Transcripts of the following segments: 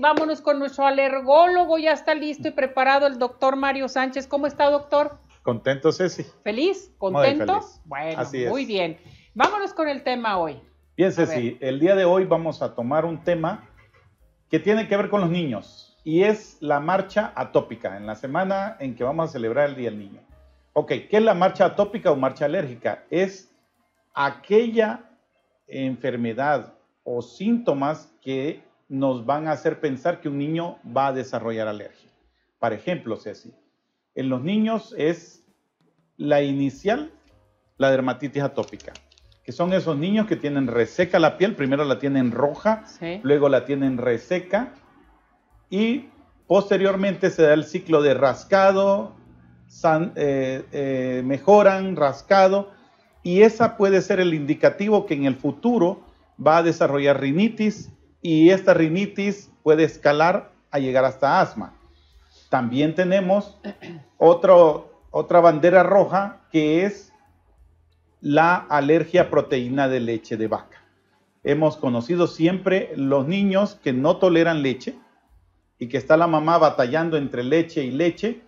Vámonos con nuestro alergólogo, ya está listo y preparado el doctor Mario Sánchez. ¿Cómo está, doctor? Contento, Ceci. ¿Feliz? ¿Contento? Bueno, muy bien. Vámonos con el tema hoy. Bien, Ceci, el día de hoy vamos a tomar un tema que tiene que ver con los niños y es la marcha atópica, en la semana en que vamos a celebrar el Día del Niño. Ok, ¿qué es la marcha atópica o marcha alérgica? Es aquella enfermedad o síntomas que nos van a hacer pensar que un niño va a desarrollar alergia. Por ejemplo, Ceci, en los niños es la inicial, la dermatitis atópica, que son esos niños que tienen reseca la piel, primero la tienen roja, luego la tienen reseca y posteriormente se da el ciclo de rascado, eh, eh, mejoran, rascado, y esa puede ser el indicativo que en el futuro va a desarrollar rinitis y esta rinitis puede escalar a llegar hasta asma. También tenemos otro, otra bandera roja que es la alergia a proteína de leche de vaca. Hemos conocido siempre los niños que no toleran leche y que está la mamá batallando entre leche y leche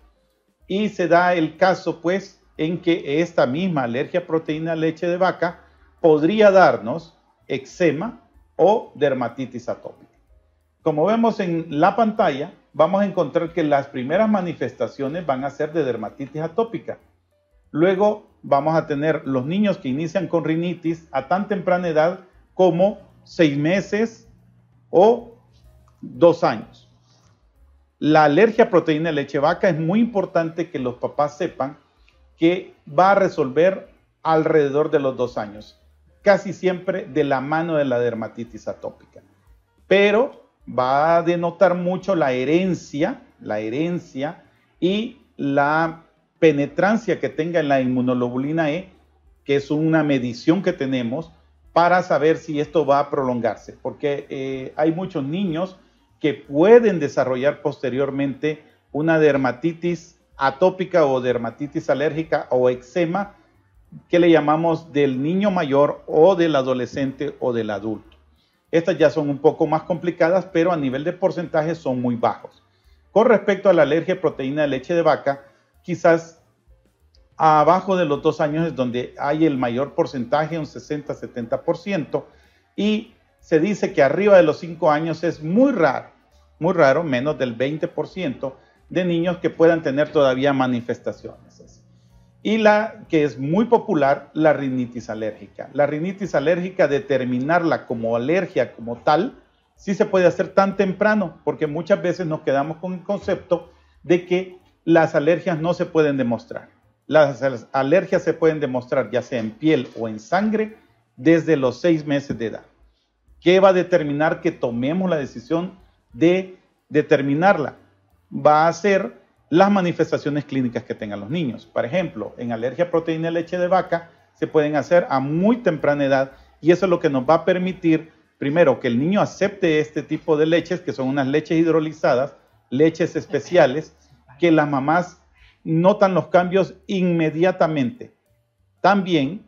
y se da el caso pues en que esta misma alergia a proteína de leche de vaca podría darnos eczema o dermatitis atópica. Como vemos en la pantalla, vamos a encontrar que las primeras manifestaciones van a ser de dermatitis atópica. Luego vamos a tener los niños que inician con rinitis a tan temprana edad como seis meses o dos años. La alergia a proteína de leche vaca es muy importante que los papás sepan que va a resolver alrededor de los dos años casi siempre de la mano de la dermatitis atópica. Pero va a denotar mucho la herencia, la herencia y la penetrancia que tenga en la inmunoglobulina E, que es una medición que tenemos para saber si esto va a prolongarse, porque eh, hay muchos niños que pueden desarrollar posteriormente una dermatitis atópica o dermatitis alérgica o eczema que le llamamos del niño mayor o del adolescente o del adulto. Estas ya son un poco más complicadas, pero a nivel de porcentaje son muy bajos. Con respecto a la alergia a proteína de leche de vaca, quizás abajo de los dos años es donde hay el mayor porcentaje, un 60-70%, y se dice que arriba de los cinco años es muy raro, muy raro, menos del 20% de niños que puedan tener todavía manifestaciones y la que es muy popular, la rinitis alérgica. La rinitis alérgica, determinarla como alergia como tal, sí se puede hacer tan temprano, porque muchas veces nos quedamos con el concepto de que las alergias no se pueden demostrar. Las alergias se pueden demostrar ya sea en piel o en sangre desde los seis meses de edad. ¿Qué va a determinar que tomemos la decisión de determinarla? Va a ser las manifestaciones clínicas que tengan los niños. Por ejemplo, en alergia a proteína de leche de vaca se pueden hacer a muy temprana edad y eso es lo que nos va a permitir, primero, que el niño acepte este tipo de leches, que son unas leches hidrolizadas, leches especiales, que las mamás notan los cambios inmediatamente. También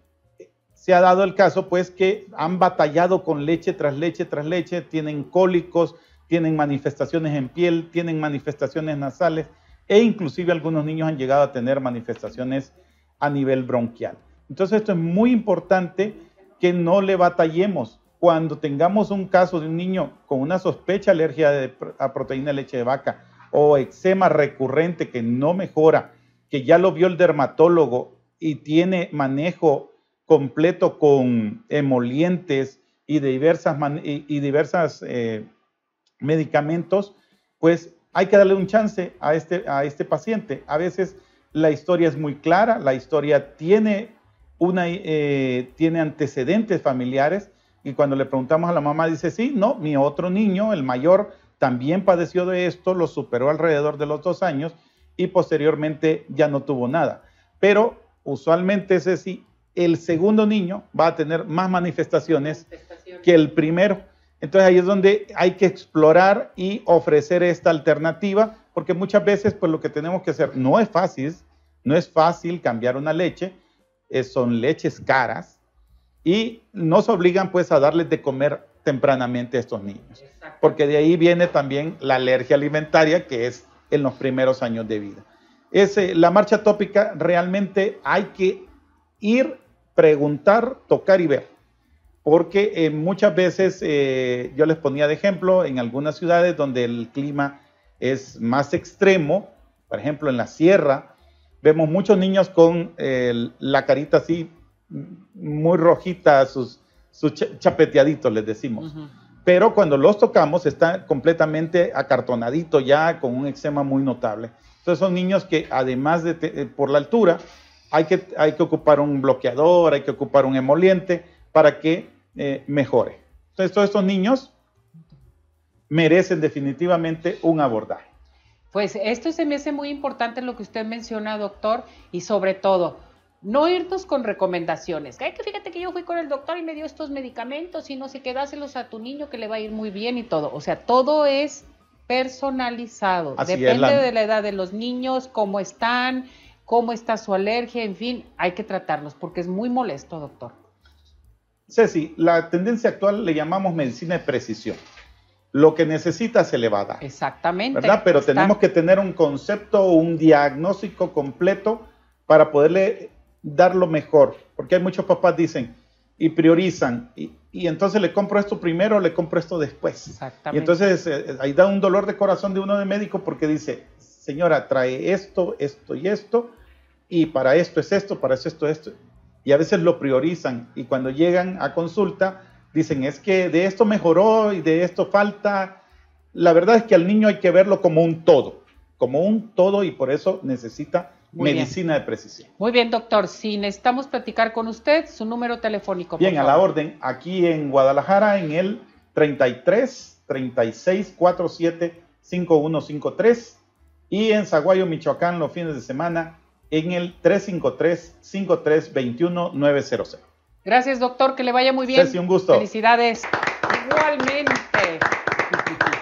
se ha dado el caso, pues, que han batallado con leche tras leche tras leche, tienen cólicos, tienen manifestaciones en piel, tienen manifestaciones nasales e inclusive algunos niños han llegado a tener manifestaciones a nivel bronquial. Entonces esto es muy importante que no le batallemos. Cuando tengamos un caso de un niño con una sospecha alergia a proteína de leche de vaca o eczema recurrente que no mejora, que ya lo vio el dermatólogo y tiene manejo completo con emolientes y diversas, y, diversas eh, medicamentos, pues hay que darle un chance a este, a este paciente. A veces la historia es muy clara, la historia tiene, una, eh, tiene antecedentes familiares y cuando le preguntamos a la mamá dice, sí, no, mi otro niño, el mayor, también padeció de esto, lo superó alrededor de los dos años y posteriormente ya no tuvo nada. Pero usualmente ese sí, el segundo niño va a tener más manifestaciones. que el primero. Entonces ahí es donde hay que explorar y ofrecer esta alternativa, porque muchas veces pues lo que tenemos que hacer no es fácil, no es fácil cambiar una leche, son leches caras y nos obligan pues a darles de comer tempranamente a estos niños. Porque de ahí viene también la alergia alimentaria, que es en los primeros años de vida. Es, la marcha tópica realmente hay que ir, preguntar, tocar y ver. Porque eh, muchas veces eh, yo les ponía de ejemplo en algunas ciudades donde el clima es más extremo, por ejemplo en la sierra, vemos muchos niños con la carita así muy rojita, sus, sus chapeteaditos, les decimos. Pero cuando los tocamos está completamente acartonadito ya, con un eczema muy notable. Entonces son niños que además de eh, por la altura, hay que, hay que ocupar un bloqueador, hay que ocupar un emoliente para que eh, mejore. Entonces todos estos niños merecen definitivamente un abordaje. Pues esto se me hace muy importante lo que usted menciona, doctor, y sobre todo, no irnos con recomendaciones. Que, que fíjate que yo fui con el doctor y me dio estos medicamentos y no sé qué, dáselos a tu niño que le va a ir muy bien y todo. O sea, todo es personalizado. Depende de la edad de los niños, cómo están, cómo está su alergia, en fin, hay que tratarlos porque es muy molesto, doctor. Ceci, la tendencia actual le llamamos medicina de precisión. Lo que necesita se le va a dar. Exactamente. ¿Verdad? Pero tenemos que tener un concepto, un diagnóstico completo para poderle dar lo mejor. Porque hay muchos papás dicen y priorizan. Y, y entonces le compro esto primero, le compro esto después. Exactamente. Y entonces eh, ahí da un dolor de corazón de uno de médico porque dice, señora, trae esto, esto y esto, y para esto es esto, para esto, esto. Y a veces lo priorizan y cuando llegan a consulta dicen, es que de esto mejoró y de esto falta. La verdad es que al niño hay que verlo como un todo, como un todo y por eso necesita medicina de precisión. Muy bien, doctor. Si necesitamos platicar con usted, su número telefónico. Bien, a la orden. Aquí en Guadalajara, en el 33 36 47 5153 y en Zaguayo, Michoacán, los fines de semana en el 353 5321 900. Gracias, doctor. Que le vaya muy bien. un gusto. Felicidades. Igualmente.